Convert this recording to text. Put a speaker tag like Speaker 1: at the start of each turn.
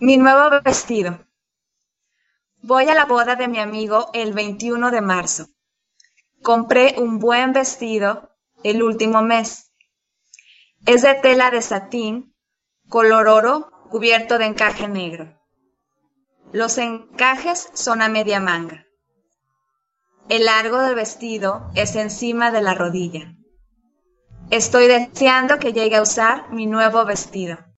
Speaker 1: Mi nuevo vestido. Voy a la boda de mi amigo el 21 de marzo. Compré un buen vestido el último mes. Es de tela de satín, color oro, cubierto de encaje negro. Los encajes son a media manga. El largo del vestido es encima de la rodilla. Estoy deseando que llegue a usar mi nuevo vestido.